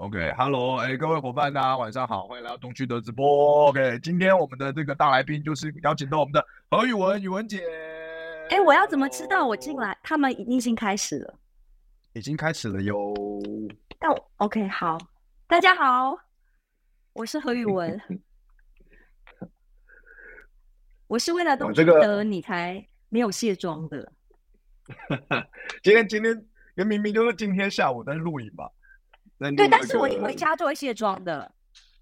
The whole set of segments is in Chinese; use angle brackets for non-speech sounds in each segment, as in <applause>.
OK，Hello，哎，各位伙伴，大家晚上好，欢迎来到东区的直播。OK，今天我们的这个大来宾就是邀请到我们的何宇文，宇文姐。哎，我要怎么知道我进来？他们已经开始了，已经开始了哟。但 OK，好，大家好，我是何宇文，我是为了东区的你才没有卸妆的。今 <laughs> 天今天，明明明就是今天下午在录影吧。对，但是我一回家就会卸妆的，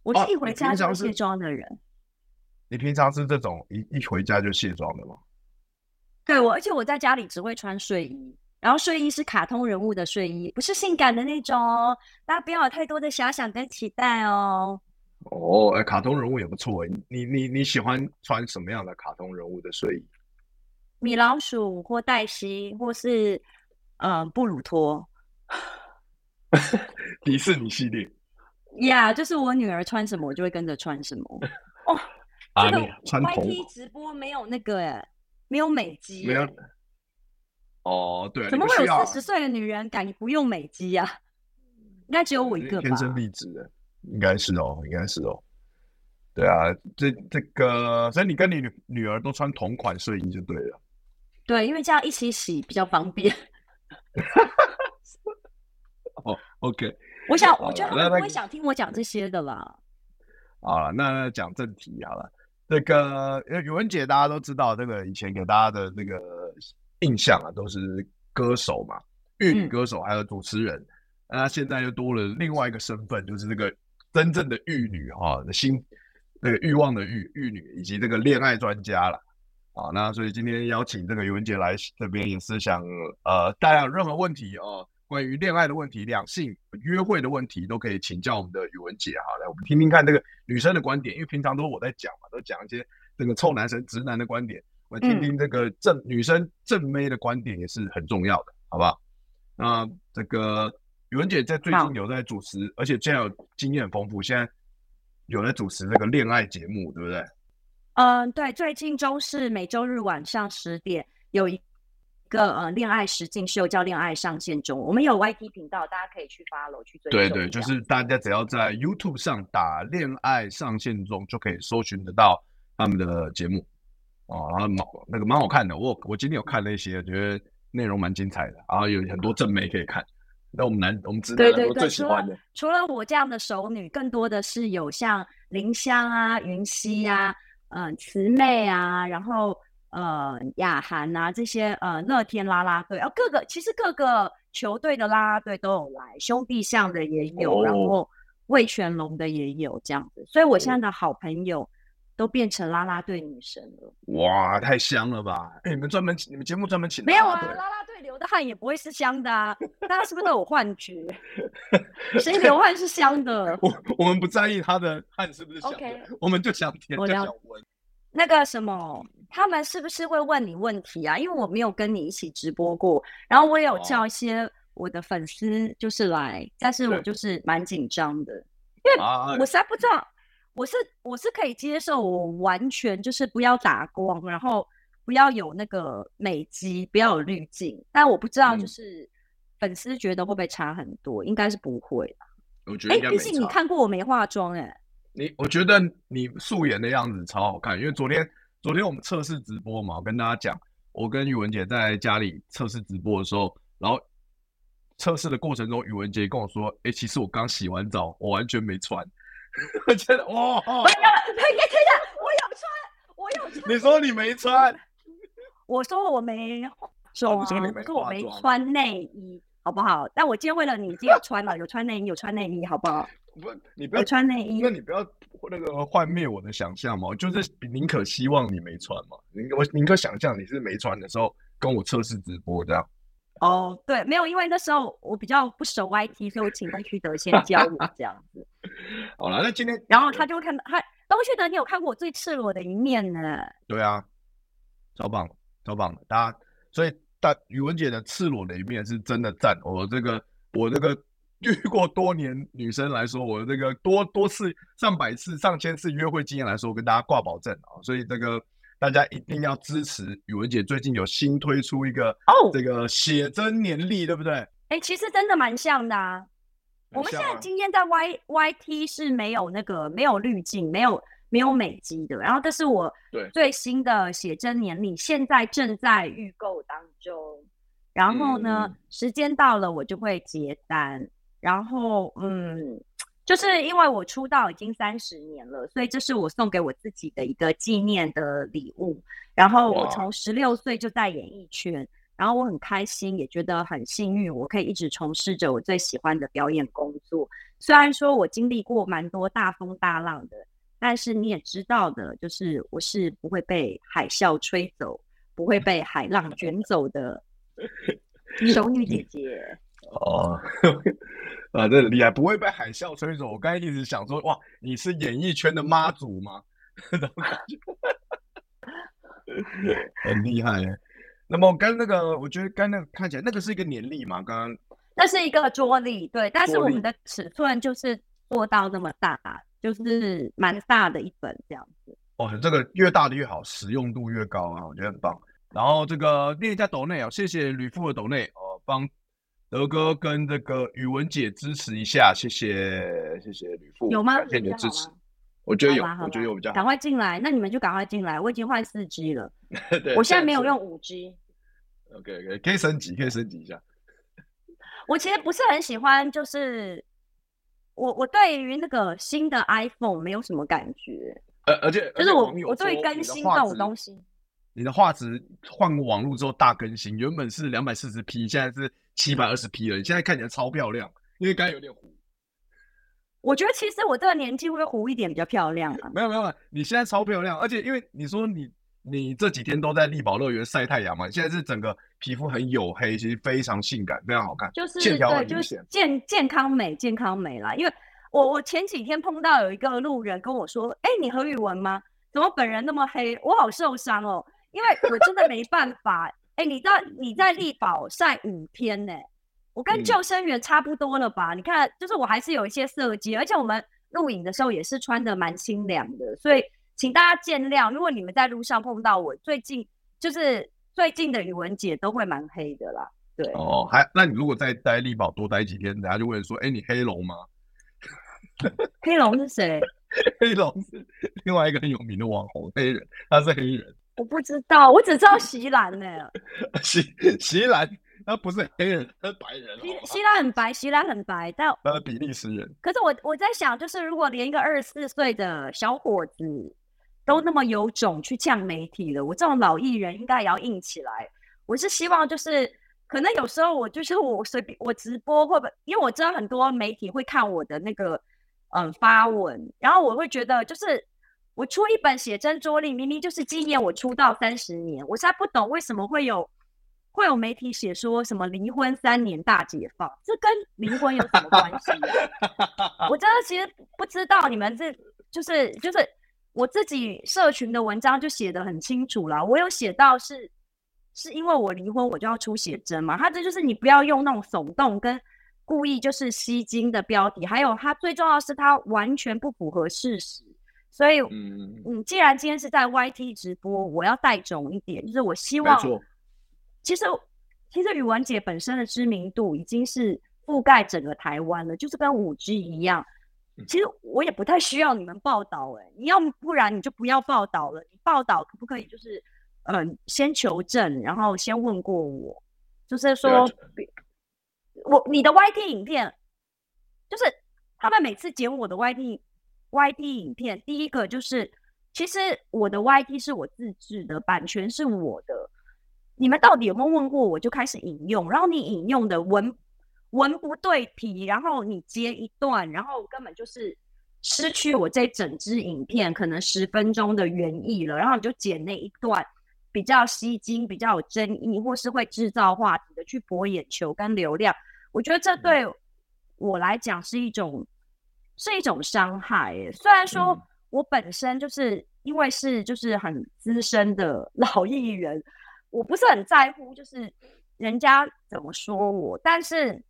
我是一回家就会卸妆的人。哦，你平常是这种一一回家就卸妆的吗？对，我而且我在家里只会穿睡衣，然后睡衣是卡通人物的睡衣，不是性感的那种哦。大家不要有太多的遐想跟期待哦。哦，哎，卡通人物也不错哎。你你你喜欢穿什么样的卡通人物的睡衣？米老鼠或黛西，或是嗯、呃、布鲁托。迪士尼系列，呀，yeah, 就是我女儿穿什么，我就会跟着穿什么。哦，这个 YT 直播没有那个哎，没有美肌，没有。哦，对，怎么会有四十岁的女人敢不用美肌呀？应该只有我一个吧？天生丽质的，应该是哦，应该是哦。对啊，这这个，所以你跟你女女儿都穿同款睡衣就对了。对，因为这样一起洗比较方便。<laughs> 哦、oh,，OK，我想，我觉得他们不会想听我讲这些的啦。好了，那讲正题好了。那个，宇文姐大家都知道，这个以前给大家的那个印象啊，都是歌手嘛，粤语歌手，还有主持人。那、嗯、现在又多了另外一个身份，就是这个真正的玉女哈，的心，那个欲望的玉玉女，以及这个恋爱专家了。啊，那所以今天邀请这个宇文姐来这边，也是想呃，大家有任何问题哦。关于恋爱的问题、两性约会的问题，都可以请教我们的宇文姐哈。来，我们听听看这个女生的观点，因为平常都是我在讲嘛，都讲一些这个臭男生、直男的观点。我们听听这个正、嗯、女生正妹的观点也是很重要的，好不好？那这个宇文姐在最近有在主持，而且现在有经验很丰富，现在有在主持这个恋爱节目，对不对？嗯，对，最近周四每周日晚上十点有一。个呃恋爱实境秀叫《恋爱上线中》，我们有 YT 频道，大家可以去 follow 去追。对对，就是大家只要在 YouTube 上打“恋爱上线中”，就可以搜寻得到他们的节目哦。然后蛮那个蛮好看的，我我今天有看了一些，觉得内容蛮精彩的，然后有很多正妹可以看。那我们男我们直男都最喜欢的。除了我这样的熟女，更多的是有像林香啊、云溪啊、嗯、呃、慈妹啊，然后。呃，雅涵啊，这些呃，乐天啦啦队，啊，各个其实各个球队的啦啦队都有来，兄弟象的也有，哦、然后魏全龙的也有这样子，所以我现在的好朋友都变成啦啦队女神了。哇，太香了吧！哎，你们专门请你们节目专门请没有啊？啦啦队流的汗也不会是香的啊，大家是不是都有幻觉？谁 <laughs> 流汗是香的？我我们不在意他的汗是不是香的，Okay. 我们就想舔，就想闻。那个什么，他们是不是会问你问题啊？因为我没有跟你一起直播过，然后我也有叫一些我的粉丝就是来，哦、但是我就是蛮紧张的，因为我实在不知道，我是我是可以接受，我完全就是不要打光，然后不要有那个美肌，不要有滤镜，但我不知道就是粉丝觉得会不会差很多，应该是不会吧？我觉得应该没差。毕竟你看过我没化妆哎、欸。你我觉得你素颜的样子超好看，因为昨天昨天我们测试直播嘛，我跟大家讲，我跟宇文姐在家里测试直播的时候，然后测试的过程中，宇文姐跟我说：“哎、欸，其实我刚洗完澡，我完全没穿。<laughs> ”我觉得哇，我有，等一下，我有穿，我有穿。你说你没穿？我说我没，<laughs> 说我没穿内衣，好不好？但我今天为了你，今天有穿了，有穿内衣，有穿内衣，好不好？不，你不要穿内衣，那你不要那个幻灭我的想象嘛，就是宁可希望你没穿嘛，宁我宁可想象你是没穿的时候跟我测试直播这样。哦，对，没有，因为那时候我比较不熟 YT，所以我请东旭德先教我 <laughs> 这样子。<laughs> 好了，那今天，然后他就会看到他东旭德，你有看过我最赤裸的一面呢？对啊，超棒，超棒的，大家，所以大宇文姐的赤裸的一面是真的赞。我这个，我这个 <laughs> 遇过多年女生来说，我这个多多次、上百次、上千次约会经验来说，我跟大家挂保证啊，所以这个。大家一定要支持宇文姐，最近有新推出一个哦，这个写真年历，对不对？哎、欸，其实真的蛮像的我们现在今天在 Y Y T 是没有那个没有滤镜、没有没有美肌的。然后这是我最新的写真年历，现在正在预购当中。然后呢，嗯、时间到了我就会结单。然后嗯。就是因为我出道已经三十年了，所以这是我送给我自己的一个纪念的礼物。然后我从十六岁就在演艺圈，然后我很开心，也觉得很幸运，我可以一直从事着我最喜欢的表演工作。虽然说我经历过蛮多大风大浪的，但是你也知道的，就是我是不会被海啸吹走，不会被海浪卷走的 <laughs> 熟女姐姐。哦。<laughs> 啊，这很厉害，不会被海啸吹走。我刚才一直想说，哇，你是演艺圈的妈祖吗？<laughs> 很厉害耶。那么刚那个，我觉得刚那个看起来，那个是一个年历嘛？刚刚那是一个桌历，对。但是我们的尺寸就是做到那么大，就是蛮大的一本这样子。哦，这个越大的越好，实用度越高啊，我觉得很棒。然后这个念一下斗内啊，谢谢吕父的斗内哦，帮。德哥跟这个宇文姐支持一下，谢谢谢谢吕父，有吗？感谢你的支持，我觉得有，我觉得有比较好。赶快进来，那你们就赶快进来，我已经换四 G 了，<laughs> 对，我现在没有用五 G。OK OK，可以升级，可以升级一下。<laughs> 我其实不是很喜欢，就是我我对于那个新的 iPhone 没有什么感觉，呃，而且就是我我对更新这种东西。你的画质换过网络之后大更新，原本是两百四十 P，现在是七百二十 P 了。你现在看起来超漂亮，因为刚才有点糊。我觉得其实我这个年纪会糊一点比较漂亮啊？没有没有，你现在超漂亮，而且因为你说你你这几天都在力宝乐园晒太阳嘛，现在是整个皮肤很黝黑，其实非常性感，非常好看，就是线条很明显，就是健健康美健康美啦。因为我我前几天碰到有一个路人跟我说：“哎、欸，你何宇文吗？怎么本人那么黑？我好受伤哦。”因为我真的没办法，哎、欸，你在你在丽宝晒五天呢、欸，我跟救生员差不多了吧？嗯、你看，就是我还是有一些色阶，而且我们录影的时候也是穿的蛮清凉的，所以请大家见谅。如果你们在路上碰到我，最近就是最近的宇文姐都会蛮黑的啦。对哦，还那你如果再待丽宝多待几天，人家就问说，哎、欸，你黑龙吗？黑龙是谁？<laughs> 黑龙是另外一个很有名的网红黑人，他是黑人。我不知道，我只知道席兰呢。<laughs> 席席兰，他不是黑人，他是白人。席席兰很白，席兰很白，但他是比利时人。可是我我在想，就是如果连一个二十四岁的小伙子都那么有种去呛媒体了，我这种老艺人应该也要硬起来。我是希望，就是可能有时候我就是我随便我直播会不会，因为我知道很多媒体会看我的那个嗯发文，然后我会觉得就是。我出一本写真桌历，明明就是纪念我出道三十年。我现在不懂为什么会有会有媒体写说什么离婚三年大解放，这跟离婚有什么关系啊？<laughs> 我真的其实不知道。你们这就是就是我自己社群的文章就写得很清楚了。我有写到是是因为我离婚我就要出写真嘛？他这就是你不要用那种耸动跟故意就是吸睛的标题，还有他最重要的是他完全不符合事实。所以，嗯嗯，既然今天是在 YT 直播，我要带种一点，就是我希望，其实其实宇文姐本身的知名度已经是覆盖整个台湾了，就是跟五 G 一样。其实我也不太需要你们报道，哎，你要不然你就不要报道了。你报道可不可以？就是嗯、呃，先求证，然后先问过我，就是说，我你的 YT 影片，就是他们每次剪我的 YT。YT 影片，第一个就是，其实我的 YT 是我自制的，版权是我的。你们到底有没有问过我？就开始引用，然后你引用的文文不对题，然后你接一段，然后根本就是失去我这整支影片可能十分钟的原意了，然后你就剪那一段比较吸睛、比较有争议，或是会制造话题的去博眼球跟流量。我觉得这对我来讲是一种是一种伤害。虽然说我本身就是因为是就是很资深的 <laughs> 老艺人，我不是很在乎就是人家怎么说我，但是。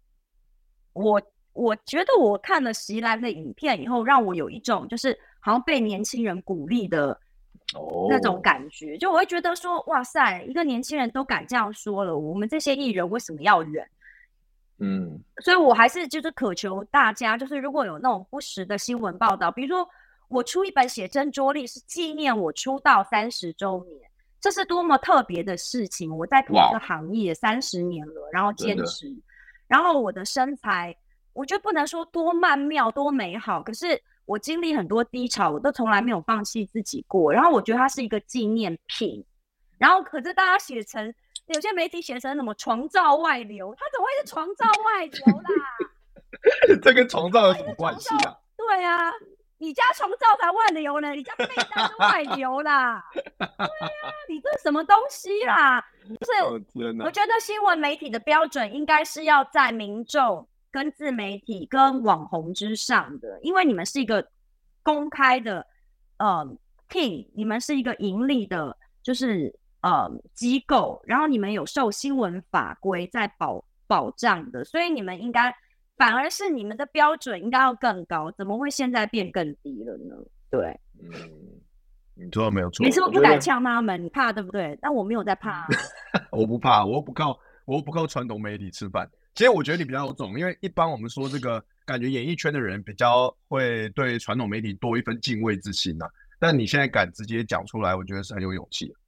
我我觉得我看了席兰的影片以后，让我有一种就是好像被年轻人鼓励的那种感觉。Oh. 就我会觉得说，哇塞，一个年轻人都敢这样说了，我们这些艺人为什么要忍？嗯，所以我还是就是渴求大家，就是如果有那种不实的新闻报道，比如说我出一本写真桌历是纪念我出道三十周年，这是多么特别的事情。我在同一个行业三十年了然后坚持。然后我的身材，我觉得不能说多曼妙、多美好，可是我经历很多低潮，我都从来没有放弃自己过。然后我觉得它是一个纪念品。然后可是大家写成，有些媒体写成什么床罩外流，它怎么会是床罩外流啦？<laughs> 这跟床罩有什么关系啊？对啊，你家床罩才外流呢，你家被 <laughs> 单是外流啦。对啊，你这是什么东西啦？不是，我觉得新闻媒体的标准应该是要在民众、跟自媒体、跟网红之上的，因为你们是一个公开的，呃，team，你们是一个盈利的，就是呃机构，然后你们有受新闻法规在保保障的，所以你们应该反而是你们的标准应该要更高，怎么会现在变更低了呢？对，嗯。你说的没有错，你是不是不敢呛他们？你怕对不对？但我没有在怕、啊，<laughs> 我不怕，我不靠，我不靠传统媒体吃饭。其实我觉得你比较有种，因为一般我们说这个，感觉演艺圈的人比较会对传统媒体多一份敬畏之心呐、啊。但你现在敢直接讲出来，我觉得是很有勇气。那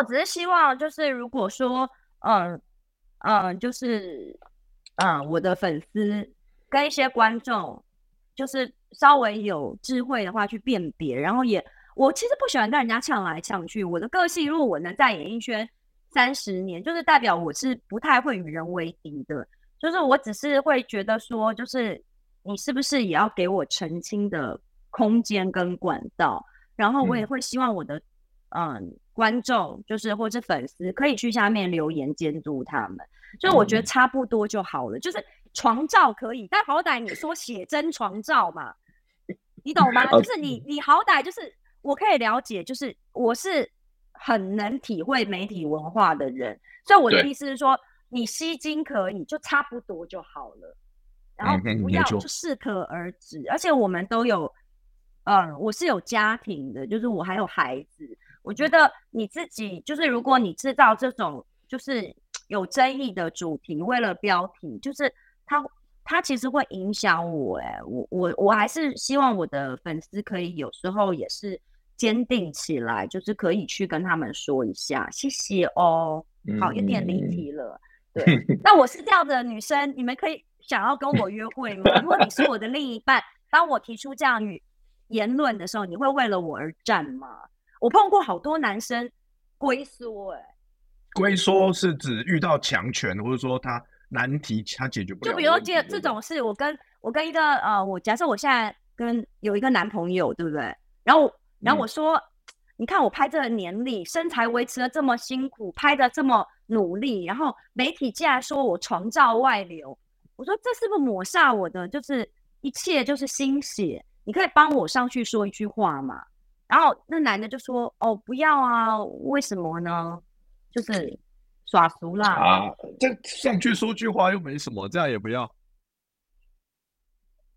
我只是希望，就是如果说，嗯嗯，就是嗯，我的粉丝跟一些观众，就是稍微有智慧的话去辨别，然后也。我其实不喜欢跟人家呛来呛去。我的个性，如果我能在演艺圈三十年，就是代表我是不太会与人为敌的。就是我只是会觉得说，就是你是不是也要给我澄清的空间跟管道？然后我也会希望我的嗯，嗯观众，就是或者粉丝，可以去下面留言监督他们。就我觉得差不多就好了。嗯、就是床照可以，但好歹你说写真床照嘛，你懂吗？就是你你好歹就是。我可以了解，就是我是很能体会媒体文化的人，所以我的意思是说，你吸睛可以，就差不多就好了，然后不要就适可而止。而且我们都有，嗯，我是有家庭的，就是我还有孩子。我觉得你自己就是，如果你知道这种就是有争议的主题，为了标题，就是它它其实会影响我。哎，我我我还是希望我的粉丝可以有时候也是。坚定起来，就是可以去跟他们说一下，谢谢哦。好，有点离题了。对，那我是这样的女生，你们可以想要跟我约会吗？如果你是我的另一半，当我提出这样语言论的时候，你会为了我而战吗？我碰过好多男生龟缩，哎，龟缩是指遇到强权，或者说他难题他解决不了。就比如说这这种事，我跟我跟一个呃，我假设我现在跟有一个男朋友，对不对？然后。然后我说，嗯、你看我拍这个年历，身材维持的这么辛苦，拍的这么努力，然后媒体竟然说我床照外流，我说这是不是抹煞我的，就是一切就是心血？你可以帮我上去说一句话吗？然后那男的就说，哦，不要啊，为什么呢？就是耍俗啦。啊，这上去说句话又没什么，这样也不要。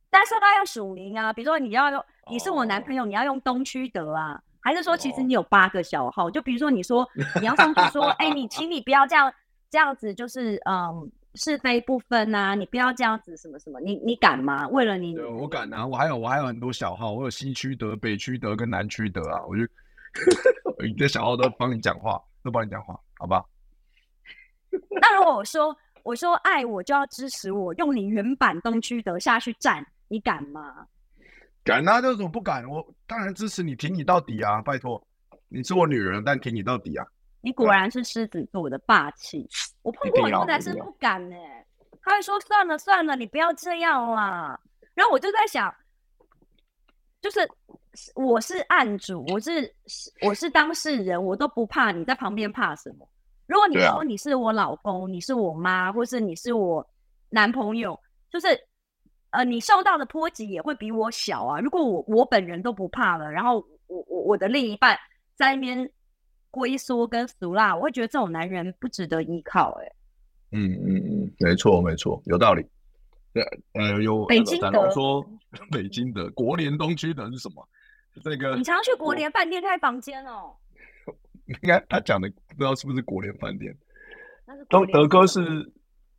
但是他要署名啊，比如说你要用，你是我男朋友，oh. 你要用东区德啊，还是说其实你有八个小号？就比如说你说你要上去说，<laughs> 哎、欸，你请你不要这样这样子，就是嗯是非不分啊，你不要这样子什么什么，你你敢吗？为了你，我敢啊，我还有我还有很多小号，我有西区德、北区德跟南区德啊，我就你的小号都帮你讲话，都帮你讲话，好吧？<laughs> 那如果我说我说爱我就要支持我，用你原版东区德下去站。你敢吗？敢啊！这种不敢，我当然支持你，挺你到底啊！拜托，你是我女人，但挺你到底啊！你果然是狮子座的霸气，我碰过很多男生不敢呢、欸。他会说算了算了，你不要这样啦。然后我就在想，就是我是案主，我是我是当事人，我都不怕，你在旁边怕什么？如果你说你是我老公，啊、你是我妈，或是你是我男朋友，就是呃，你受到的波及也会比我小啊。如果我我本人都不怕了，然后我我我的另一半在那边龟缩跟俗辣，我会觉得这种男人不值得依靠、欸。哎，嗯嗯嗯，没错没错，有道理。对，呃，有北京的说 <laughs> 北京的国联东区的是什么？这个你常常去国联饭店开房间哦。<laughs> 应该他讲的不知道是不是国联饭店，都德哥是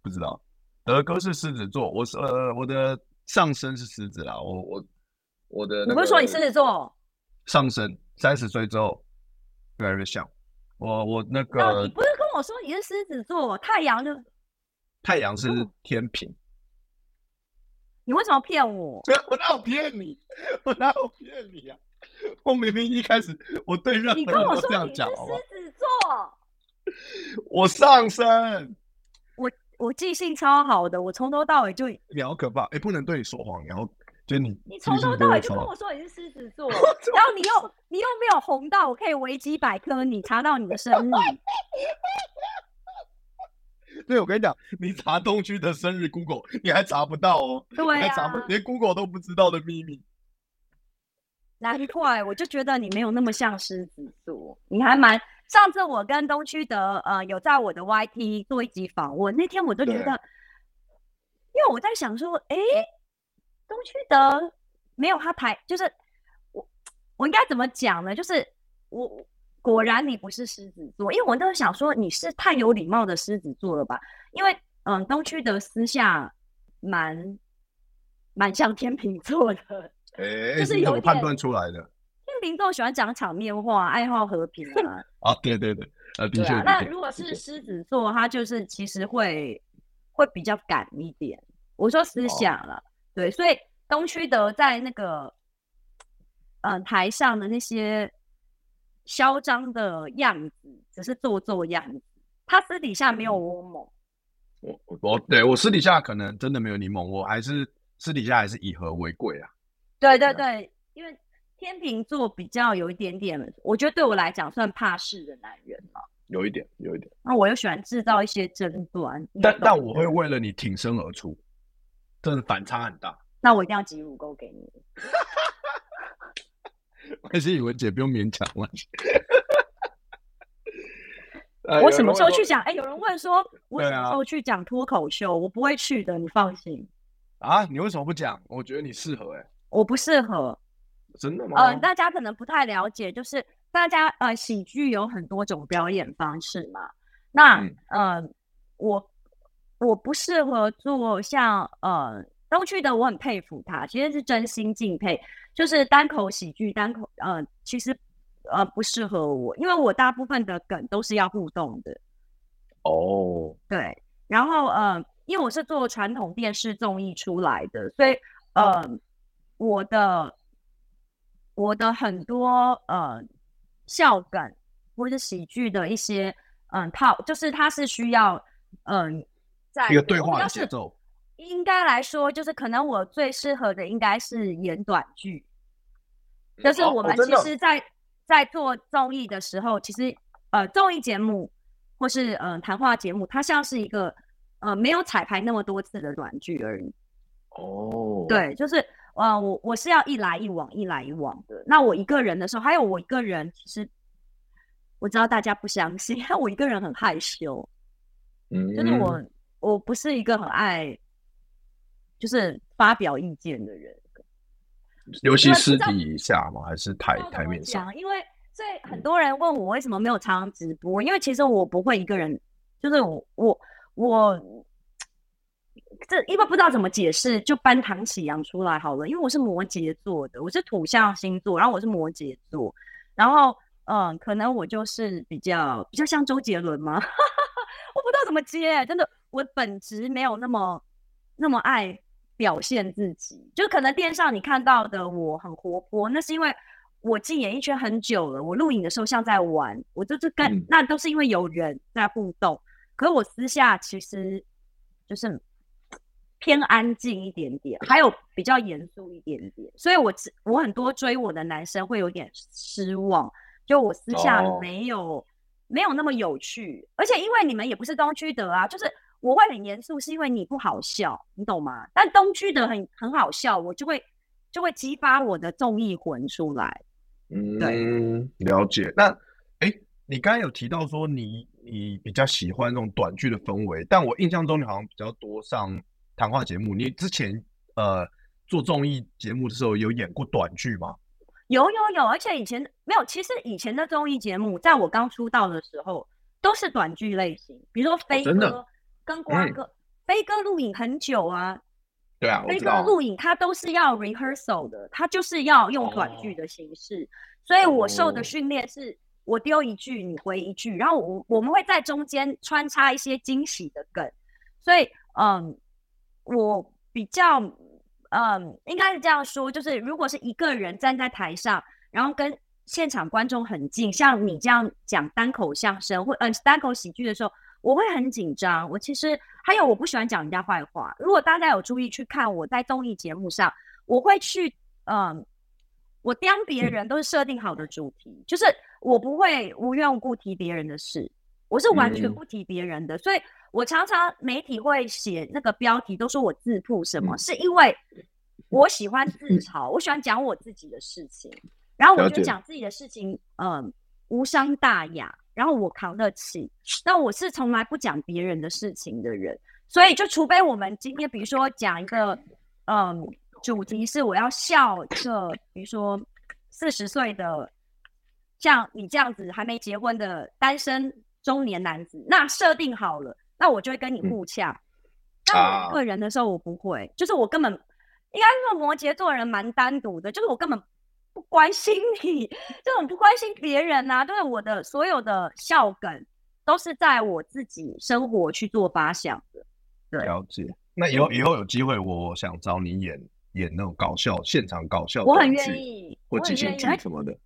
不知道，德哥是狮子座，我是呃我的上升是狮子啦，我我我的你不是说你狮子座上升三十岁之后越来越像我我那个、哦、你不是跟我说你是狮子座，太阳就太阳是天平、哦，你为什么骗我？<laughs> 我哪有骗你？我哪有骗你啊？我明明一开始我对任何人都这样讲？狮子座，<laughs> 我上升，我我记性超好的，我从头到尾就你好可怕，哎、欸，不能对你说谎，然后就你你从头到尾就跟我说你是狮子座，然后你又你又没有红到我可以维基百科你查到你的生日，<laughs> 对，我跟你讲，你查东区的生日 Google 你还查不到哦，对啊，查不连 Google 都不知道的秘密。难怪，我就觉得你没有那么像狮子座，你还蛮。上次我跟东区的呃有在我的 YT 做一集访问，那天我就觉得，因为我在想说，哎，东区德没有他台，就是我我应该怎么讲呢？就是我果然你不是狮子座，因为我都想说你是太有礼貌的狮子座了吧？因为嗯、呃，东区德私下蛮蛮像天秤座的。哎、欸，<laughs> 就是有判断出来的。<laughs> 天秤座喜欢讲场面话，爱好和平啊。<laughs> 啊，对对对，呃，的确、啊。那如果是狮子座，他就是其实会会比较赶一点。我说思想了、哦，对，所以东区德在那个嗯、呃、台上的那些嚣张的样子，只是做做样子。他私底下没有我猛。我我对我私底下可能真的没有你猛，我还是私底下还是以和为贵啊。对对对，因为天秤座比较有一点点，我觉得对我来讲算怕事的男人嘛。有一点，有一点。那我又喜欢制造一些争端，但但我会为了你挺身而出，真的反差很大。那我一定要挤乳沟给你。<laughs> 还是宇文姐不用勉强了。<laughs> 我什么时候去讲？哎，有人问说，<laughs> 我什么时候去讲脱口秀？我不会去的，你放心。啊，你为什么不讲？我觉得你适合哎、欸。我不适合，真的吗？呃，大家可能不太了解，就是大家呃，喜剧有很多种表演方式嘛。那、嗯、呃，我我不适合做像呃东区的，我很佩服他，其实是真心敬佩。就是单口喜剧，单口呃，其实呃不适合我，因为我大部分的梗都是要互动的。哦，对，然后呃，因为我是做传统电视综艺出来的，所以呃。嗯我的我的很多呃笑梗或者喜剧的一些嗯套，就是它是需要嗯在一个对话的节奏。应该来说，就是可能我最适合的应该是演短剧。就是我们其实在，在、哦哦、在做综艺的时候，其实呃综艺节目或是嗯、呃、谈话节目，它像是一个呃没有彩排那么多次的短剧而已。哦，对，就是。呃，我我是要一来一往，一来一往的。那我一个人的时候，还有我一个人，其实我知道大家不相信，<laughs> 我一个人很害羞，嗯，就是我我不是一个很爱就是发表意见的人，尤其私底下嘛？还是台台面上？因为所以很多人问我为什么没有常常直播，因为其实我不会一个人，就是我我我。这因为不知道怎么解释，就搬唐启阳出来好了。因为我是摩羯座的，我是土象星座，然后我是摩羯座，然后嗯，可能我就是比较比较像周杰伦吗？<laughs> 我不知道怎么接，真的，我本质没有那么那么爱表现自己，就可能电视上你看到的我很活泼，那是因为我进演艺圈很久了，我录影的时候像在玩，我就是跟、嗯、那都是因为有人在互动，可是我私下其实就是。偏安静一点点，还有比较严肃一点点，所以我我很多追我的男生会有点失望，就我私下没有、哦、没有那么有趣，而且因为你们也不是东区德啊，就是我会很严肃，是因为你不好笑，你懂吗？但东区的很很好笑，我就会就会激发我的综艺魂出来。嗯，对，了解。那哎，你刚才有提到说你你比较喜欢那种短剧的氛围，但我印象中你好像比较多上。谈话节目，你之前呃做综艺节目的时候有演过短剧吗？有有有，而且以前没有。其实以前的综艺节目，在我刚出道的时候都是短剧类型，比如说飞哥跟瓜哥，飞哥录影很久啊。对啊，飞哥录影他都是要 rehearsal 的，他就是要用短剧的形式，所以我受的训练是我丢一句你回一句，然后我我们会在中间穿插一些惊喜的梗，所以嗯。我比较，嗯，应该是这样说，就是如果是一个人站在台上，然后跟现场观众很近，像你这样讲单口相声或嗯单口喜剧的时候，我会很紧张。我其实还有我不喜欢讲人家坏话。如果大家有注意去看我在综艺节目上，我会去，嗯，我刁别人都是设定好的主题，嗯、就是我不会无缘无故提别人的事，我是完全不提别人的，嗯、所以。我常常媒体会写那个标题，都说我自曝什么，嗯、是因为我喜欢自嘲，我喜欢讲我自己的事情，然后我就讲自己的事情，嗯、呃，无伤大雅，然后我扛得起。那我是从来不讲别人的事情的人，所以就除非我们今天，比如说讲一个，嗯、呃，主题是我要笑一个，比如说四十岁的像你这样子还没结婚的单身中年男子，那设定好了。那我就会跟你互呛，嗯、但我个人的时候我不会，啊、就是我根本应该说摩羯座人蛮单独的，就是我根本不关心你，<laughs> 这种不关心别人啊，就是我的所有的笑梗都是在我自己生活去做发想的。对，了解。那以后以后有机会，我想找你演演那种搞笑现场搞笑，我很愿意，或即兴剧什么的。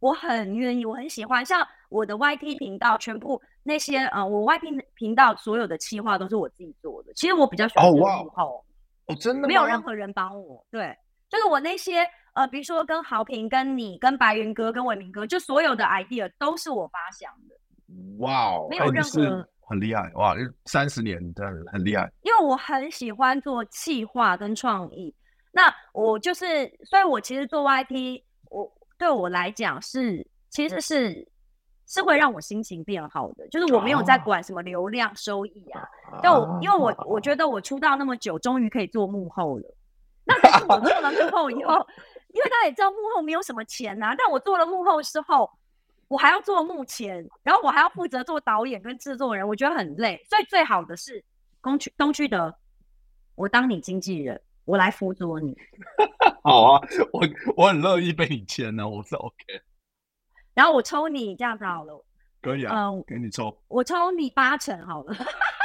我很愿意，我很喜欢，像我的 YT 频道，全部那些呃，我 YT 频道所有的企划都是我自己做的。其实我比较喜欢幕后，哦，真的没有任何人帮我。对，就是我那些呃，比如说跟豪平、跟你、跟白云哥、跟伟明哥，就所有的 idea 都是我发想的。哇哦，没有任何很厉害哇，三十年真的很厉害。因为我很喜欢做企划跟创意，那我就是，所以我其实做 YT 我。对我来讲是，其实是是会让我心情变好的，就是我没有在管什么流量收益啊。但我因为我我觉得我出道那么久，终于可以做幕后了。<laughs> 那可是我做了幕后以后，因为大家也知道幕后没有什么钱呐、啊。但我做了幕后之后，我还要做幕前，然后我还要负责做导演跟制作人，我觉得很累。所以最好的是东区东区德，我当你经纪人。我来辅佐你，<laughs> 好啊，我我很乐意被你签呢，我是 OK。然后我抽你这样子好了，可以啊，嗯，给你抽，我抽你八成好了。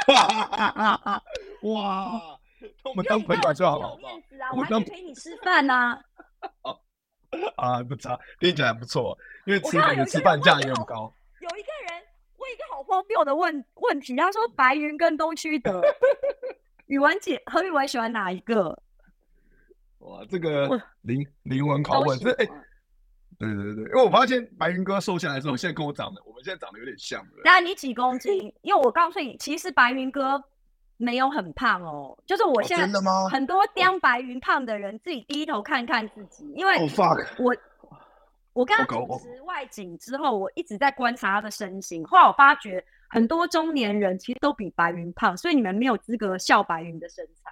<laughs> 哇，<laughs> 我们当朋友就好了，面子啊，我还可以陪你吃饭呢。啊，<laughs> 不差，听起来不错，因为吃饭吃饭价也很高。有一个人问一个好荒谬的问问题，他说白云跟东区的，<laughs> 语文姐何语文喜欢哪一个？哇，这个灵灵魂拷问，这哎，对对对，因为我发现白云哥瘦下来之后，现在跟我长得，我们现在长得有点像。那你几公斤？因为我告诉你，其实白云哥没有很胖哦，就是我现在很多刁白云胖的人，自己低头看看自己，因为我我刚刚主持外景之后，我一直在观察他的身形，后来我发觉很多中年人其实都比白云胖，所以你们没有资格笑白云的身材。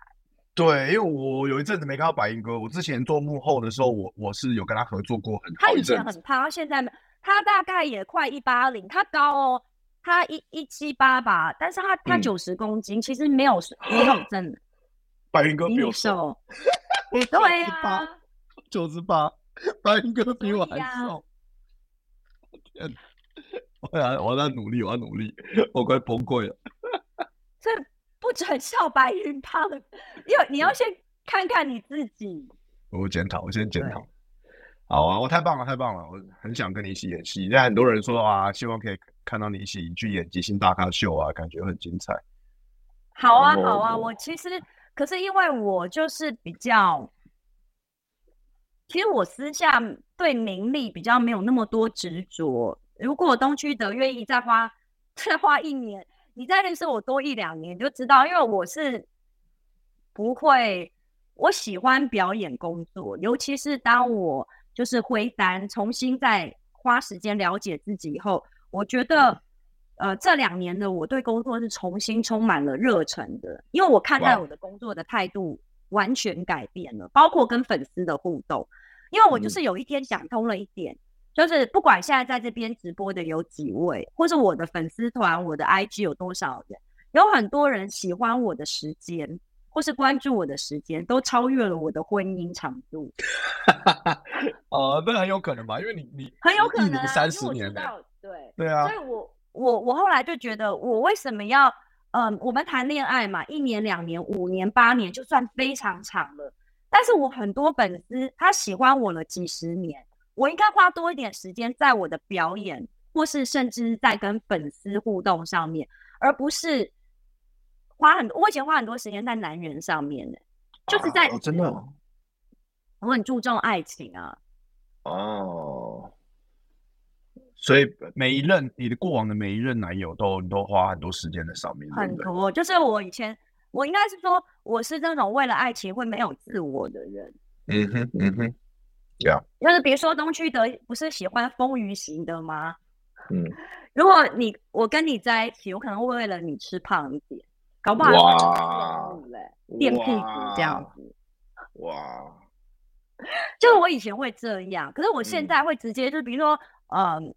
对，因为我有一阵子没看到白云哥。我之前做幕后的时候，我我是有跟他合作过很。他以前很胖，他现在他大概也快一八零，他高哦，他一一七八吧，但是他他九十公斤，嗯、其实没有没有真的。<laughs> 白云哥比我瘦，<laughs> 对啊，九十八，白云哥比我还瘦。天，我要我要努力，我要努力，我快崩溃了。<laughs> 这。不准笑白云胖，因为你要先看看你自己。我检讨，我先检讨。好啊，我太棒了，太棒了！我很想跟你一起演戏。现在很多人说啊，希望可以看到你一起去演即兴大咖秀啊，感觉很精彩。好啊，好啊，我其实可是因为我就是比较，其实我私下对名利比较没有那么多执着。如果东区德愿意再花再花一年，你再认识我多一两年，你就知道，因为我是不会，我喜欢表演工作，尤其是当我就是回单，重新再花时间了解自己以后，我觉得。呃，这两年的我对工作是重新充满了热忱的，因为我看待我的工作的态度完全改变了包括跟粉丝的互动。因为我就是有一天想通了一点，嗯、就是不管现在在这边直播的有几位，或是我的粉丝团、我的 IG 有多少人，有很多人喜欢我的时间，或是关注我的时间，都超越了我的婚姻长度。<laughs> 哦，那很有可能吧？因为你你很有可能三十年了，对对啊，所以我。我我后来就觉得，我为什么要，嗯、呃，我们谈恋爱嘛，一年、两年、五年、八年，就算非常长了。但是我很多粉丝他喜欢我了几十年，我应该花多一点时间在我的表演，或是甚至在跟粉丝互动上面，而不是花很多。我以前花很多时间在男人上面呢，就是在、啊哦、真的，我很注重爱情啊。哦。所以每一任你的过往的每一任男友都你都花很多时间在上面，很多。就是我以前，我应该是说，我是那种为了爱情会没有自我的人。嗯哼，嗯哼，这样。就是比如说东区德不是喜欢丰腴型的吗？嗯。如果你我跟你在一起，我可能会为了你吃胖一点，搞不好哇，垫屁股这样子。哇。就是我以前会这样，可是我现在会直接，就是比如说，嗯。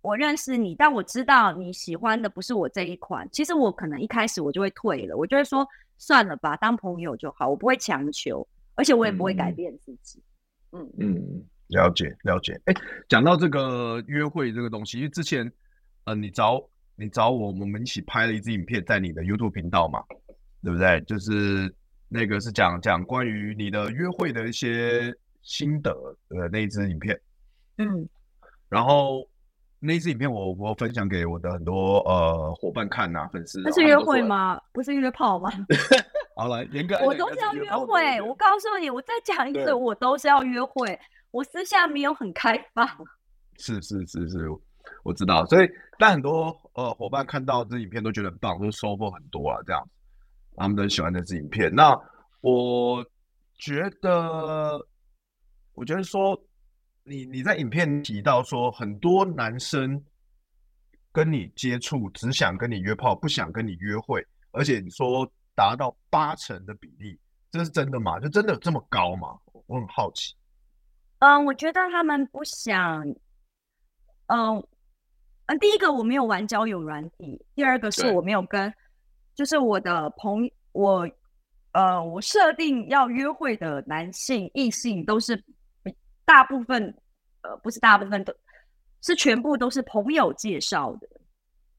我认识你，但我知道你喜欢的不是我这一款。其实我可能一开始我就会退了，我就会说算了吧，当朋友就好，我不会强求，而且我也不会改变自己。嗯嗯，了解了解。哎，讲到这个约会这个东西，因为之前呃，你找你找我，我们一起拍了一支影片在你的 YouTube 频道嘛，对不对？就是那个是讲讲关于你的约会的一些心得的那一支影片。嗯，然后。那一支影片我我分享给我的很多呃伙伴看呐、啊，粉丝。那是约会吗？不是约炮吗？<laughs> 好了，严格我都是要约会。我告诉你，我再讲一次，我都是要约会。我私下没有很开放。是是是是，我知道。所以，但很多呃伙伴看到这影片都觉得很棒，都收获很多啊，这样。他们都很喜欢这支影片。那我觉得，我觉得说。你你在影片提到说，很多男生跟你接触，只想跟你约炮，不想跟你约会，而且你说达到八成的比例，这是真的吗？就真的有这么高吗？我很好奇。嗯，我觉得他们不想。嗯嗯，第一个我没有玩交友软体，第二个是我没有跟，就是我的朋友，我呃，我设定要约会的男性异性都是。大部分，呃，不是大部分都，是全部都是朋友介绍的。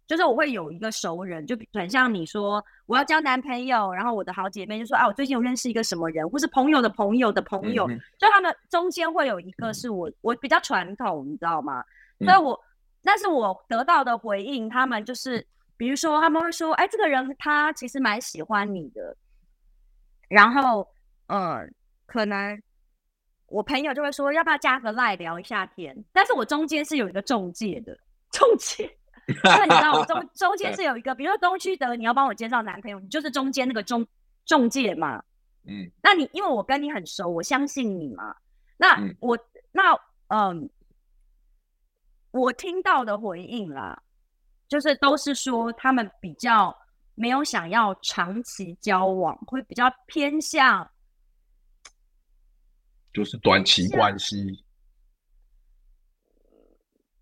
就是我会有一个熟人，就很像你说我要交男朋友，然后我的好姐妹就说啊，我最近有认识一个什么人，或是朋友的朋友的朋友，就他们中间会有一个是我，我比较传统，你知道吗？嗯、所以我，但是我得到的回应，他们就是，比如说他们会说，哎，这个人他其实蛮喜欢你的，然后，嗯，可能。我朋友就会说，要不要加个赖聊一下天？但是我中间是有一个中介的，中介，<laughs> 因为你知道我中中间是有一个，比如说东区德，你要帮我介绍男朋友，你就是中间那个中中介嘛。嗯，那你因为我跟你很熟，我相信你嘛。那我、嗯、那嗯，我听到的回应啦，就是都是说他们比较没有想要长期交往，会比较偏向。就是短期关系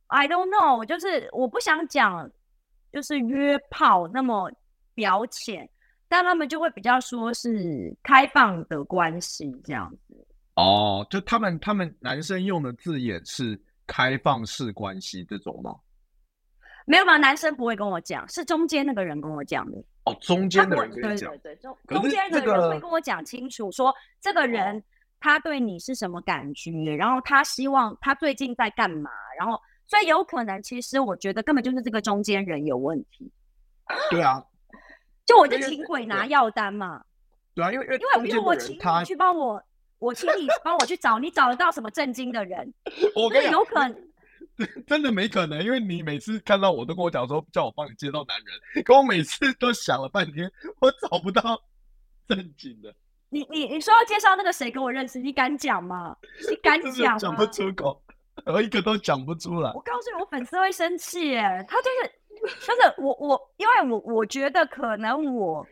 ，I don't know，就是我不想讲，就是约炮那么表浅，但他们就会比较说是开放的关系这样子。哦，就他们他们男生用的字眼是开放式关系这种吗？没有吧，男生不会跟我讲，是中间那个人跟我讲的。哦，中间的人跟你讲，对对对，中中间的人会跟我讲清楚，说这个人。他对你是什么感觉？然后他希望他最近在干嘛？然后所以有可能，其实我觉得根本就是这个中间人有问题。对啊，就我就请鬼拿药单嘛。对啊，因为因为因为我请你去帮我，我请你帮我去找，你找得到什么正经的人？<laughs> 我跟你，有可能。<laughs> 真的没可能，因为你每次看到我都跟我讲说叫我帮你介绍男人，可我每次都想了半天，我找不到正经的。你你你说要介绍那个谁跟我认识，你敢讲吗？你敢讲吗？讲不出口，我一个都讲不出来。我告诉你，我粉丝会生气耶，他就是就是我我，因为我我觉得可能我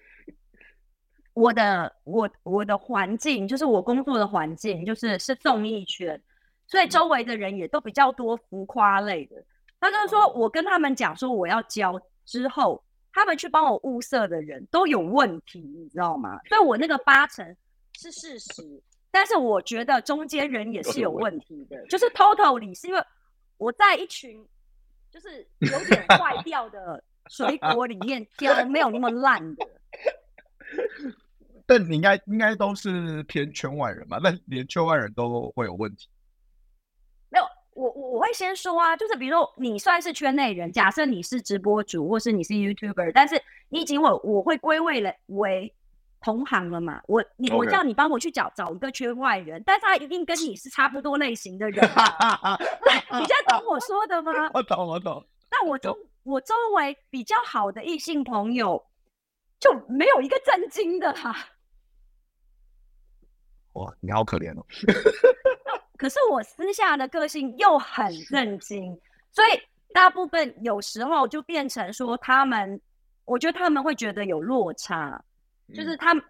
我的我我的环境就是我工作的环境就是是综艺圈。所以周围的人也都比较多浮夸类的。他就是说我跟他们讲说我要教之后，他们去帮我物色的人都有问题，你知道吗？所以我那个八成是事实，但是我觉得中间人也是有问题的，就是 totally 是因为我在一群就是有点坏掉的水果里面 <laughs> 挑没有那么烂的。但你应该应该都是偏圈外人嘛？但连圈外人都会有问题。我我我会先说啊，就是比如说你算是圈内人，假设你是直播主或是你是 YouTuber，但是你已经我我会归位了为同行了嘛。我你.我叫你帮我去找找一个圈外人，但是他一定跟你是差不多类型的人。<laughs> 你在懂我说的吗？我懂我懂。那我周我周围比较好的异性朋友就没有一个正经的哈、啊。哇，你好可怜哦。<laughs> 可是我私下的个性又很震惊，所以大部分有时候就变成说他们，我觉得他们会觉得有落差，就是他们，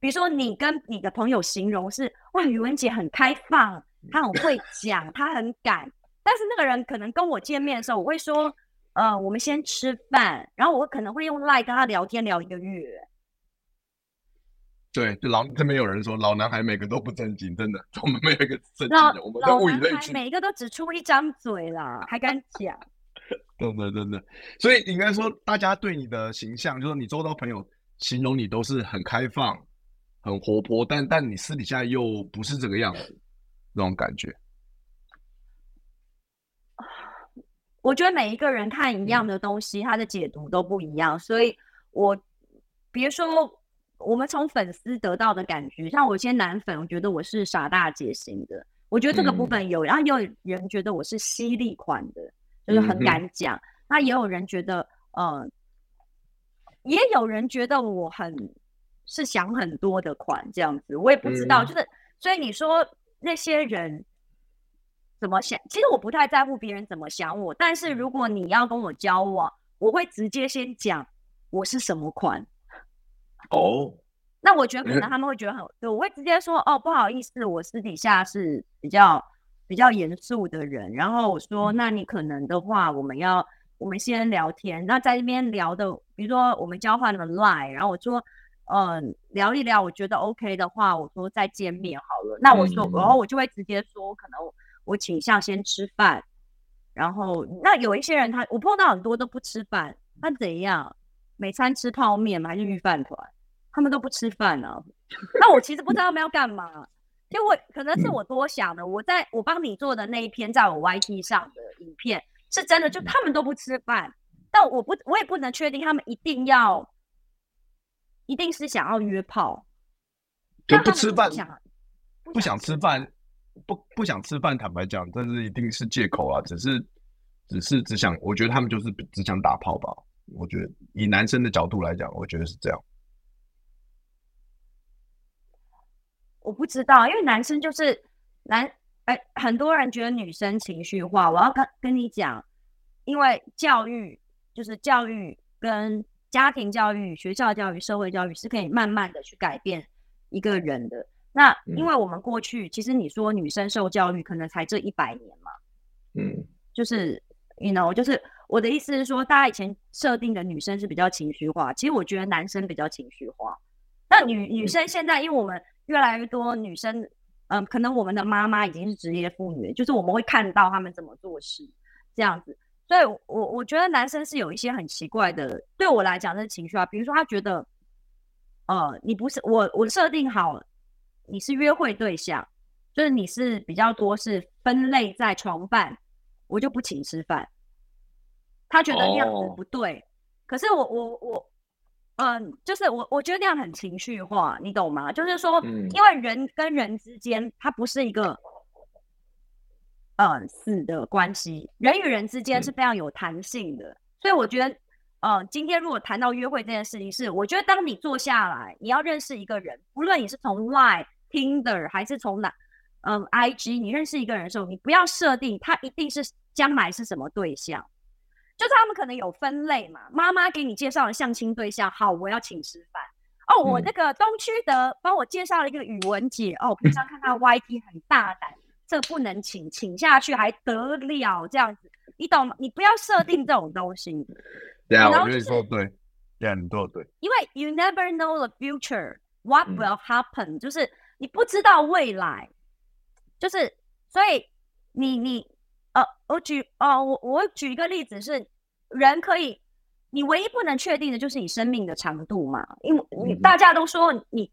比如说你跟你的朋友形容是哇，宇文姐很开放，她很会讲，她很敢，但是那个人可能跟我见面的时候，我会说，呃，我们先吃饭，然后我可能会用赖跟他聊天聊一个月。对，就老这边有人说老男孩每个都不正经，真的，<laughs> 我们没有一个正经的，我们都物以类聚，每一个都只出一张嘴啦，还敢讲？<laughs> 真的真的，所以应该说，大家对你的形象，就是你周遭朋友形容你都是很开放、很活泼，但但你私底下又不是这个样子，那种感觉。<sighs> 我觉得每一个人看一样的东西，嗯、他的解读都不一样，所以我比如说。我们从粉丝得到的感觉，像我一些男粉，我觉得我是傻大姐型的，我觉得这个部分有，嗯、然后也有人觉得我是犀利款的，就是很敢讲。那、也有人觉得，呃，也有人觉得我很是想很多的款这样子，我也不知道。嗯、就是所以你说那些人怎么想，其实我不太在乎别人怎么想我，但是如果你要跟我交往，我会直接先讲我是什么款。哦，oh, 那我觉得可能他们会觉得很，对，我会直接说哦，不好意思，我私底下是比较比较严肃的人。然后我说，那你可能的话，我们要我们先聊天。那在这边聊的，比如说我们交换了 line，然后我说，嗯、呃，聊一聊，我觉得 OK 的话，我说再见面好了。那我说，然后我就会直接说，可能我倾向先吃饭。然后那有一些人他，我碰到很多都不吃饭，他怎样？每餐吃泡面嘛？还是御饭团？他们都不吃饭呢、啊，那我其实不知道他们要干嘛，因为可能是我多想了。我在我帮你做的那一篇，在我 YT 上的影片是真的，就他们都不吃饭，但我不，我也不能确定他们一定要，一定是想要约炮，就不吃饭，不想吃饭，不不想吃饭。坦白讲，这是一定是借口啊，只是只是只想，我觉得他们就是只想打炮吧。我觉得以男生的角度来讲，我觉得是这样。我不知道，因为男生就是男，哎，很多人觉得女生情绪化。我要跟跟你讲，因为教育就是教育跟家庭教育、学校教育、社会教育是可以慢慢的去改变一个人的。那因为我们过去，嗯、其实你说女生受教育可能才这一百年嘛，嗯，就是，you know，就是我的意思是说，大家以前设定的女生是比较情绪化，其实我觉得男生比较情绪化。那女女生现在，因为我们越来越多女生，嗯、呃，可能我们的妈妈已经是职业妇女，就是我们会看到他们怎么做事，这样子。所以我，我我觉得男生是有一些很奇怪的，对我来讲是情绪化。比如说，他觉得，呃，你不是我，我设定好你是约会对象，就是你是比较多是分类在床伴，我就不请吃饭。他觉得那样子不对，oh. 可是我我我。嗯，就是我我觉得那样很情绪化，你懂吗？就是说，嗯因为人跟人之间，它不是一个呃死的关系，人与人之间是非常有弹性的，所以我觉得，呃，今天如果谈到约会这件事情是，是我觉得当你坐下来，你要认识一个人，无论你是从 Line、Tinder 还是从哪，嗯，IG，你认识一个人的时候，你不要设定他一定是将来是什么对象。就是他们可能有分类嘛，妈妈给你介绍了相亲对象，好，我要请吃饭。哦，我那个东区的帮我介绍了一个语文姐，哦，平常看他 YT 很大胆，这不能请，请下去还得了？这样子，你懂吗？你不要设定这种东西。<laughs> 对啊，我觉得你说对，对啊，你做对。因为 you never know the future, what 嗯 will happen，、就是你不知道未来，就是所以你你呃，我举呃，我我举一个例子是，人可以，你唯一不能确定的就是你生命的长度嘛，因为你嗯大家都说你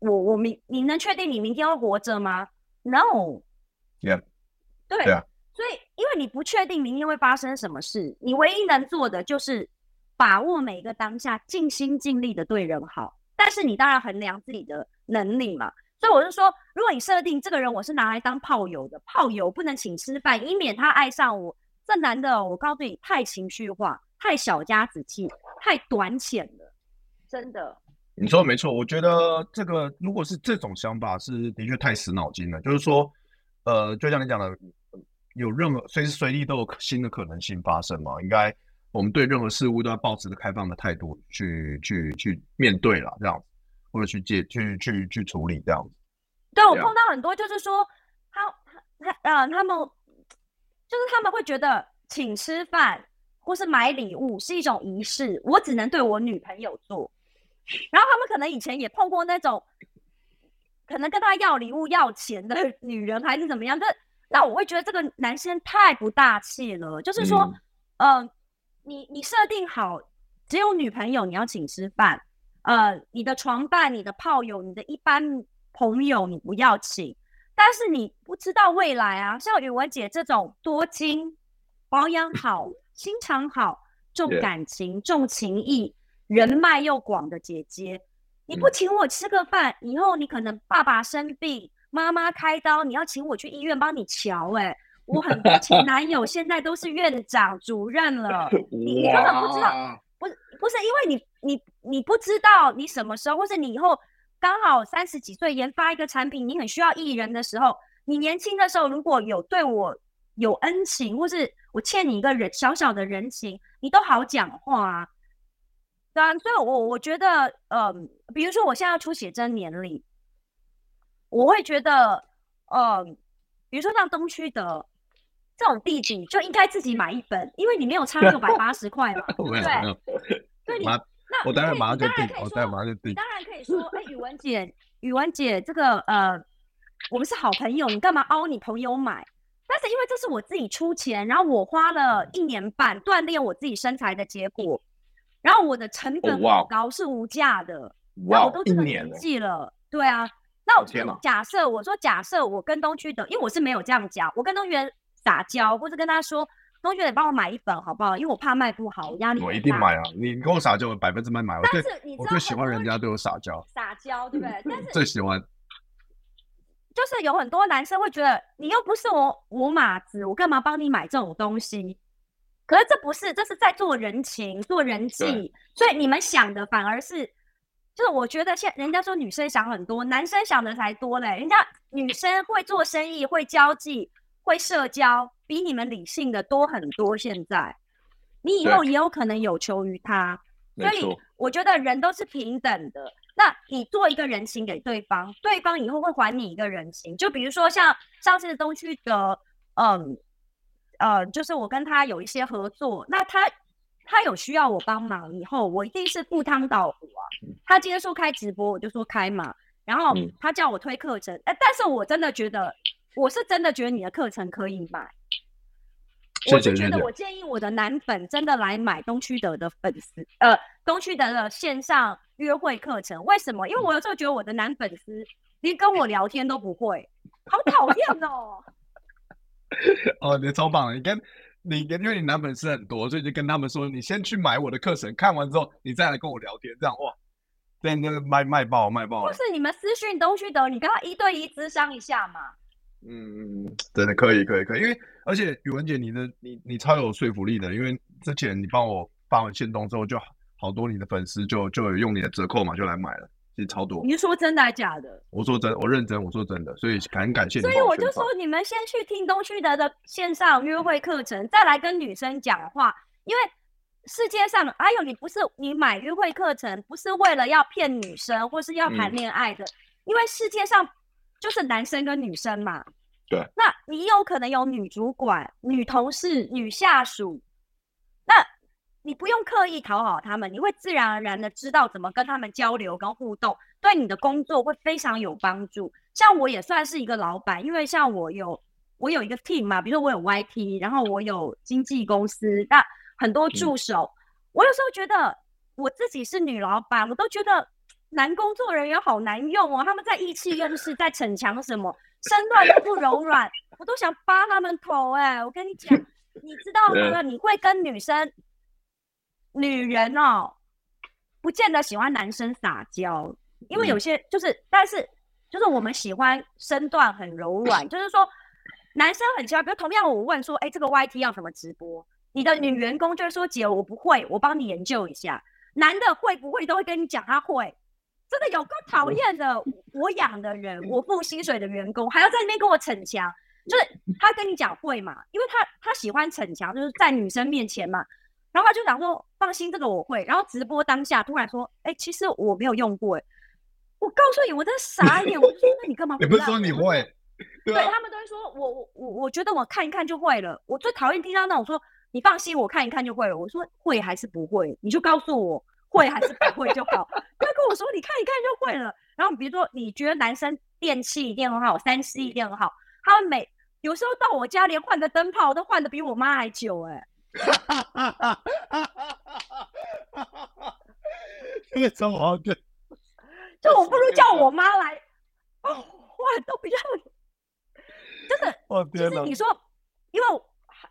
我我明你能确定你明天会活着吗？No，Yeah，对对啊所以因为你不确定明天会发生什么事，你唯一能做的就是把握每一个当下，尽心尽力的对人好。但是你当然衡量自己的能力嘛。所以我是说，如果你设定这个人我是拿来当炮友的，炮友不能请吃饭，以免他爱上我。这男的，我告诉你，太情绪化，太小家子气，太短浅了，真的。你说的没错，我觉得这个如果是这种想法，是的确太死脑筋了。就是说，呃，就像你讲的，有任何随时随地都有新的可能性发生嘛。应该我们对任何事物都要抱持着开放的态度去去去面对了，这样子，或者去解去去去处理这样子。对，我碰到很多，就是说他他他呃，他们就是他们会觉得请吃饭或是买礼物是一种仪式，我只能对我女朋友做。然后他们可能以前也碰过那种，可能跟他要礼物要钱的女人还是怎么样，但那我会觉得这个男生太不大气了。就是说，嗯呃，你你设定好只有女朋友你要请吃饭，呃，你的床伴、你的炮友、你的一般朋友你不要请，但是你不知道未来啊，像宇文姐这种多金、保养好、心肠好、重.感情、重情义、人脉又广的姐姐，你不请我吃个饭，以后你可能爸爸生病、妈妈开刀，你要请我去医院帮你瞧、欸。哎，我很多前男友现在都是院长、主任了，<laughs> 你你根本不知道。不是不是，因为你你你不知道你什么时候，或者你以后刚好三十几岁研发一个产品，你很需要艺人的时候，你年轻的时候如果有对我有恩情，或是我欠你一个人小小的人情，你都好讲话啊。对啊，所以我我觉得，嗯、呃，比如说我现在要出写真年历，我会觉得，嗯、呃，比如说像东区的这种地址，就应该自己买一本，因为你没有差六百八十块嘛，对不没有没对？有，对你，马那我待会你马上就定我待会说马上就定。你当然可以说，哎、宇文姐，<laughs> 宇文姐，这个呃，我们是好朋友，你干嘛凹你朋友买？但是因为这是我自己出钱，然后我花了一年半锻炼我自己身材的结果，然后我的成本很高，是无价的。哇那我都，一这个年纪了，对啊。那我假设我说假设我跟东区的，因为我是没有这样讲，我跟东区的撒娇，或者跟他说，东区的帮我买一本好不好？因为我怕卖不好，我压力我一定买啊！你跟我撒娇，我百分之百买。但是你知道我最喜欢人家对我撒娇，撒娇，对不对？但 <laughs> 是最喜欢。就是有很多男生会觉得你又不是我我马子，我干嘛帮你买这种东西？可是这不是，这是在做人情、做人际，所以你们想的反而是，就是我觉得现人家说女生想很多，男生想的才多嘞。人家女生会做生意、会交际、会社交，比你们理性的多很多。现在你以后也有可能有求于他。所以，我觉得人都是平等的。那你做一个人情给对方，对方以后会还你一个人情。就比如说像上次东区的，嗯，呃，就是我跟他有一些合作，那他他有需要我帮忙，以后我一定是赴汤蹈火啊。他今天说开直播，我就说开嘛。然后嗯他叫我推课程，哎、但是我真的觉得，我是真的觉得你的课程可以买。我就觉得，我建议我的男粉真的来买东区德的粉丝，呃，东区德的线上约会课程。为什么？因为我有时候觉得我的男粉丝连跟我聊天都不会，好讨厌哦。<laughs> 哦，你超棒的！你跟你跟因为你男粉丝很多，所以就跟他们说，你先去买我的课程，看完之后你再来跟我聊天，这样哇，对，那个卖卖爆卖爆。不是你们私讯东区德，你跟他一对一咨商一下嘛？嗯嗯，真的可以可以可以，因为而且宇文姐你的你你超有说服力的，因为之前你帮我发完线动之后，就好多你的粉丝就就有用你的折扣嘛，就来买了。其实超多，你是说真的还假的？我说真，我认真，我说真的，所以很感谢你。所以我就说，你们先去听东旭德的线上约会课程，再来跟女生讲话。因为世界上还有，你不是你买约会课程，不是为了要骗女生或是要谈恋爱的，嗯、因为世界上就是男生跟女生嘛。对。那你有可能有女主管、女同事、女下属，那。你不用刻意讨好他们，你会自然而然的知道怎么跟他们交流跟互动，对你的工作会非常有帮助。像我也算是一个老板，因为像我有我有一个 team 嘛，比如说我有 YT，然后我有经纪公司，那很多助手。嗯、我有时候觉得我自己是女老板，我都觉得男工作人员好难用哦，他们在意气用事，在逞强什么，身段都不柔软，<laughs> 我都想扒他们头哎、欸！我跟你讲，你知道吗？你会跟女生。女人哦，不见得喜欢男生撒娇，因为有些就是，嗯、但是就是我们喜欢身段很柔软，<laughs> 就是说男生很奇怪，比如同样我问说，哎，这个 YT 要怎么直播？你的女员工就会说，姐，我不会，我帮你研究一下。男的会不会都会跟你讲他会，真的有够讨厌的。<laughs> 我养的人，我付薪水的员工，还要在那边跟我逞强，就是他跟你讲会嘛，因为他他喜欢逞强，就是在女生面前嘛。然后他就讲说：“放心，这个我会。”然后直播当下突然说：“哎，其实我没有用过。”哎，我告诉你，我真的傻眼。<laughs> 我就说：“那你干嘛不？”你不是说你会？对，对他们都会说：“我我我我觉得我看一看就会了。”我最讨厌听到那种说：“你放心，我看一看就会了。”我说：“会还是不会？你就告诉我会还是不会就好。”他跟我说：“你看一看就会了。”然后比如说你觉得男生电器一定很好，三 C 一定很好，他们每有时候到我家连换个灯泡都换的比我妈还久，哎。哈哈哈哈哈！哈哈，这个怎么对？<laughs> 就我不如叫我妈来哦，哇，都比较真的。<laughs> 我天哪！你说，因为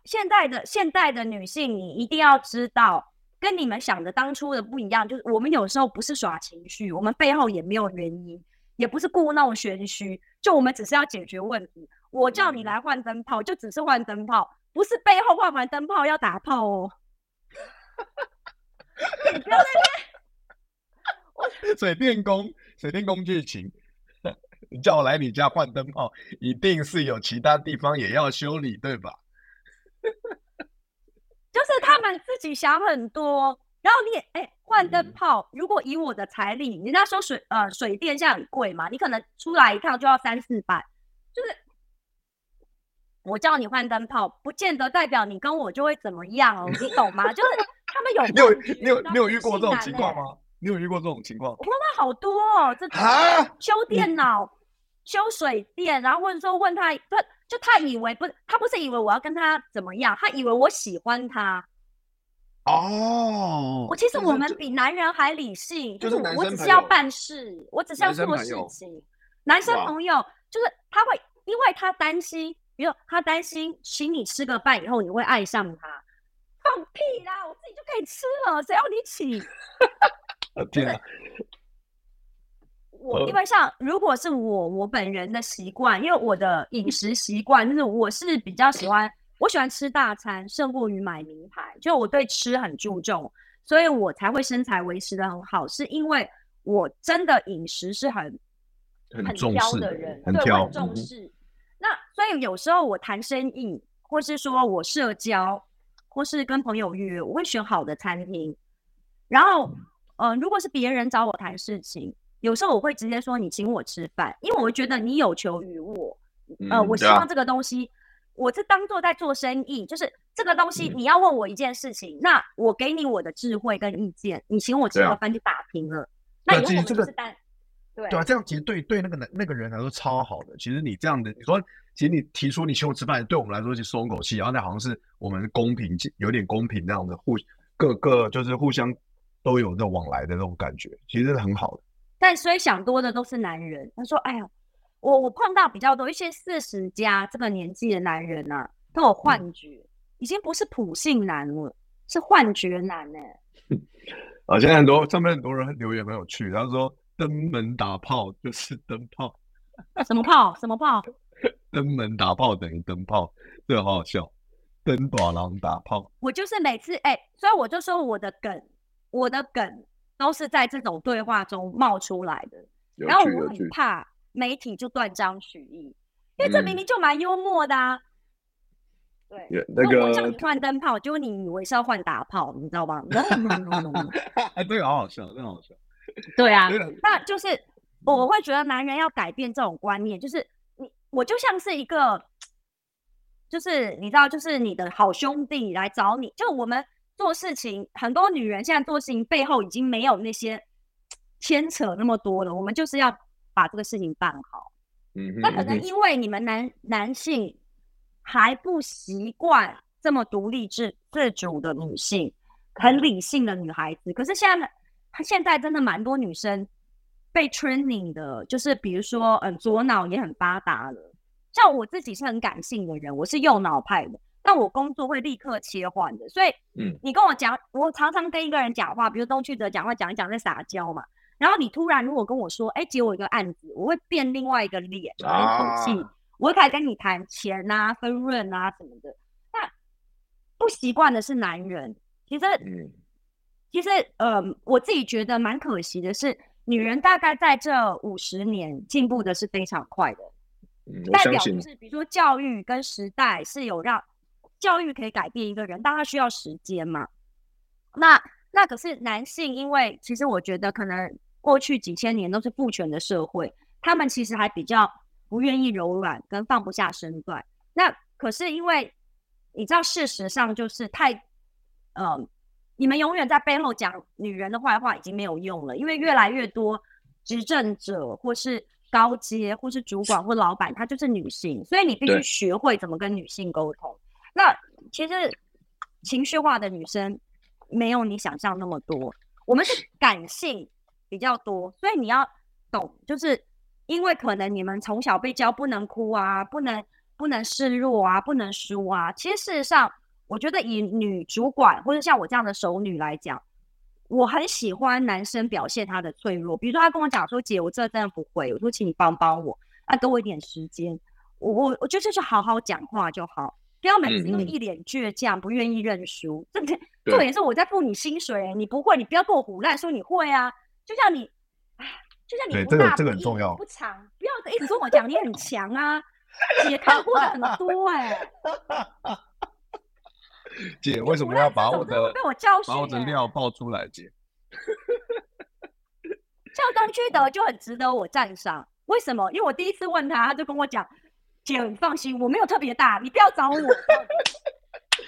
现在的现代的女性，你一定要知道，跟你们想的当初的不一样。就是我们有时候不是耍情绪，我们背后也没有原因，也不是故弄玄虚，就我们只是要解决问题。我叫你来换灯泡，就只是换灯泡。不是背后换完灯泡要打炮哦！你不要在那，<laughs> 水电工，水电工剧情，你叫我来你家换灯泡，一定是有其他地方也要修理，对吧？就是他们自己想很多，然后你也哎换灯泡，如果以我的财力，人家说水呃水电现在很贵嘛，你可能出来一趟就要三四百，就是。我叫你换灯泡，不见得代表你跟我就会怎么样哦，你懂吗？就是他们有，<laughs> 你有你有你有遇过这种情况吗？你有遇过这种情况？我碰到好多哦，这修电脑、修水电，然后或者说问他，他就他以为不是，他不是以为我要跟他怎么样，他以为我喜欢他。哦，我其实我们比男人还理性，就是我只是要办事，我只是要做事情。男生朋友就是他会，因为他担心。比如他担心请你吃个饭以后你会爱上他，放屁啦！我自己就可以吃了，谁要你请？<laughs> 天啊！我因为像如果是我我本人的习惯，因为我的饮食习惯就是我是比较喜欢我喜欢吃大餐胜过于买名牌，就我对吃很注重，所以我才会身材维持的很好，是因为我真的饮食是很很挑的人，很重视。嗯那所以有时候我谈生意，或是说我社交，或是跟朋友约，我会选好的餐厅。然后，嗯、呃，如果是别人找我谈事情，有时候我会直接说你请我吃饭，因为我会觉得你有求于我。呃，我希望这个东西，我是当做在做生意，就是这个东西你要问我一件事情，那我给你我的智慧跟意见，你请我吃个饭就打平了。那以后我们就是单。对，对啊，这样其实对对那个男那个人来说超好的。其实你这样的，你说，其实你提出你请我吃饭，对我们来说就松口气，然后那好像是我们公平，有点公平那样的互各个就是互相都有这往来的那种感觉，其实是很好的。但所以想多的都是男人。他说：“哎呀，我我碰到比较多一些四十加这个年纪的男人啊，都有幻觉。嗯、已经不是普信男了，是幻觉男呢。<laughs> 啊，现在很多上面很多人留言很有趣，他说登门打炮就是灯泡，什么炮？什么炮？<laughs> 登门打炮等于灯泡，这个好好笑。登短廊打炮，我就是每次哎、欸，所以我就说我的梗，我的梗都是在这种对话中冒出来的。然后我很怕媒体就断章取义，因为这明明就蛮幽默的啊。嗯、对，那个我叫你换灯泡，结果你以为是要换打炮，你知道吗？<laughs> 哎，对，好好笑，真好笑。<laughs> 对啊，那就是我会觉得男人要改变这种观念，就是你我就像是一个。就是你知道，就是你的好兄弟来找你，就我们做事情，很多女人现在做事情背后已经没有那些牵扯那么多了，我们就是要把这个事情办好。嗯，那可能因为你们男男性还不习惯这么独立自自主的女性，很理性的女孩子，可是现在现在真的蛮多女生被 training 的，就是比如说，嗯，左脑也很发达了。像我自己是很感性的人，我是右脑派的，但我工作会立刻切换的。所以，嗯，你跟我讲，我常常跟一个人讲话，比如东区德讲话讲一讲在撒娇嘛，然后你突然如果跟我说，哎，接我一个案子，我会变另外一个脸，一口气，我会开始跟你谈钱啊、分润啊什么的。那不习惯的是男人，其实，嗯，其实，呃，我自己觉得蛮可惜的是，女人大概在这五十年进步的是非常快的。代表是，比如说教育跟时代是有让教育可以改变一个人，但他需要时间嘛。那那可是男性，因为其实我觉得可能过去几千年都是父权的社会，他们其实还比较不愿意柔软跟放不下身段。那可是因为你知道，事实上就是太，嗯、呃，你们永远在背后讲女人的坏话已经没有用了，因为越来越多执政者或是。高阶或是主管或老板，他就是女性，所以你必须学会怎么跟女性沟通。那其实情绪化的女生没有你想象那么多，我们是 <laughs> 感性比较多，所以你要懂，就是因为可能你们从小被教不能哭啊，不能不能示弱啊，不能输啊。其实事实上，我觉得以女主管或者像我这样的熟女来讲。我很喜欢男生表现他的脆弱，比如说他跟我讲说：“姐，我这真的不会。”我说：“请你帮帮我，啊，给我一点时间。”我我我觉得就是好好讲话就好，不要每次都一脸倔强，不愿意认输。<laughs> 这这重点是我在付你薪水，你不会，你不要跟我胡乱说你会啊。就像你，就像你不大不硬不长，不要一直跟我讲你很强啊。姐看过的很多哎、欸。姐，为什么要把我的被我教训、欸、把我的料爆出来？姐，<laughs> 像东区德就很值得我赞赏。为什么？因为我第一次问他，他就跟我讲：“姐，你放心，我没有特别大，你不要找我。<laughs> ”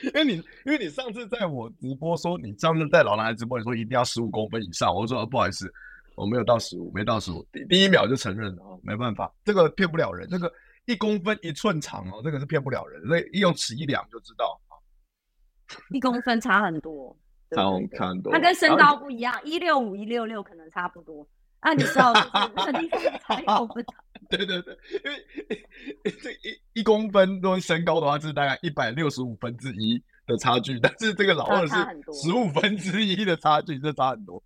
因为你，因为你上次在我直播说，你上次在老男孩直播，你说一定要十五公分以上，我说、哦、不好意思，我没有到十五，没到十五，第第一秒就承认了啊，没办法，这个骗不了人，这个一公分一寸长哦，这个是骗不了人，所以用尺一量就知道。一公分差很多，差很多。它跟身高不一样，一六五一六六可能差不多。啊，你知道 <laughs> 那个地方差一公分。<laughs> 对对对，因为这一一公分多身高的话，是大概一百六十五分之一的差距，但是这个老二是十五分之一的差距，这差很多。